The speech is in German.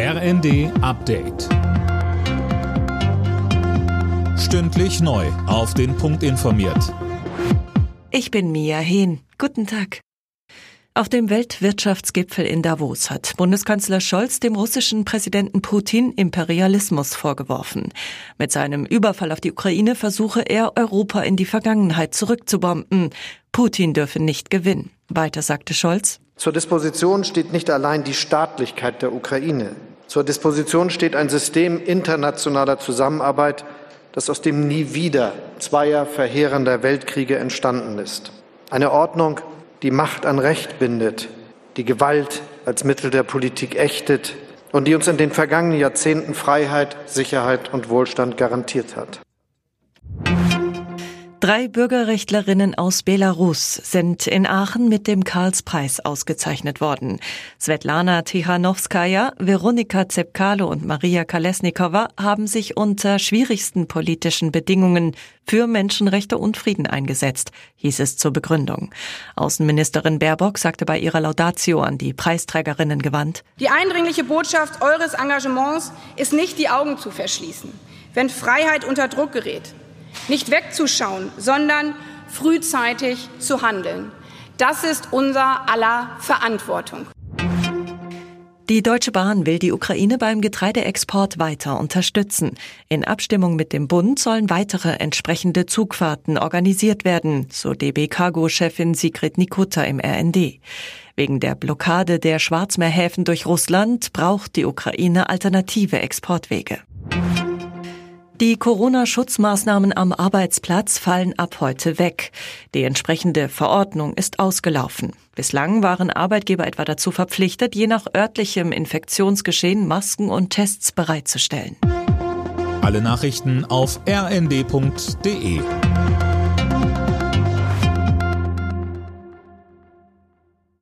RND Update. Stündlich neu. Auf den Punkt informiert. Ich bin Mia Hehn. Guten Tag. Auf dem Weltwirtschaftsgipfel in Davos hat Bundeskanzler Scholz dem russischen Präsidenten Putin Imperialismus vorgeworfen. Mit seinem Überfall auf die Ukraine versuche er, Europa in die Vergangenheit zurückzubomben. Putin dürfe nicht gewinnen. Weiter sagte Scholz. Zur Disposition steht nicht allein die Staatlichkeit der Ukraine. Zur Disposition steht ein System internationaler Zusammenarbeit, das aus dem Nie wieder zweier verheerender Weltkriege entstanden ist. Eine Ordnung, die Macht an Recht bindet, die Gewalt als Mittel der Politik ächtet und die uns in den vergangenen Jahrzehnten Freiheit, Sicherheit und Wohlstand garantiert hat. Drei Bürgerrechtlerinnen aus Belarus sind in Aachen mit dem Karlspreis ausgezeichnet worden. Svetlana Tichanowskaja, Veronika Zepkalo und Maria Kalesnikova haben sich unter schwierigsten politischen Bedingungen für Menschenrechte und Frieden eingesetzt, hieß es zur Begründung. Außenministerin Baerbock sagte bei ihrer Laudatio an die Preisträgerinnen gewandt, Die eindringliche Botschaft eures Engagements ist nicht die Augen zu verschließen, wenn Freiheit unter Druck gerät nicht wegzuschauen, sondern frühzeitig zu handeln. Das ist unser aller Verantwortung. Die Deutsche Bahn will die Ukraine beim Getreideexport weiter unterstützen. In Abstimmung mit dem Bund sollen weitere entsprechende Zugfahrten organisiert werden, so DB Cargo-Chefin Sigrid Nikutta im RND. Wegen der Blockade der Schwarzmeerhäfen durch Russland braucht die Ukraine alternative Exportwege. Die Corona-Schutzmaßnahmen am Arbeitsplatz fallen ab heute weg. Die entsprechende Verordnung ist ausgelaufen. Bislang waren Arbeitgeber etwa dazu verpflichtet, je nach örtlichem Infektionsgeschehen Masken und Tests bereitzustellen. Alle Nachrichten auf rnd.de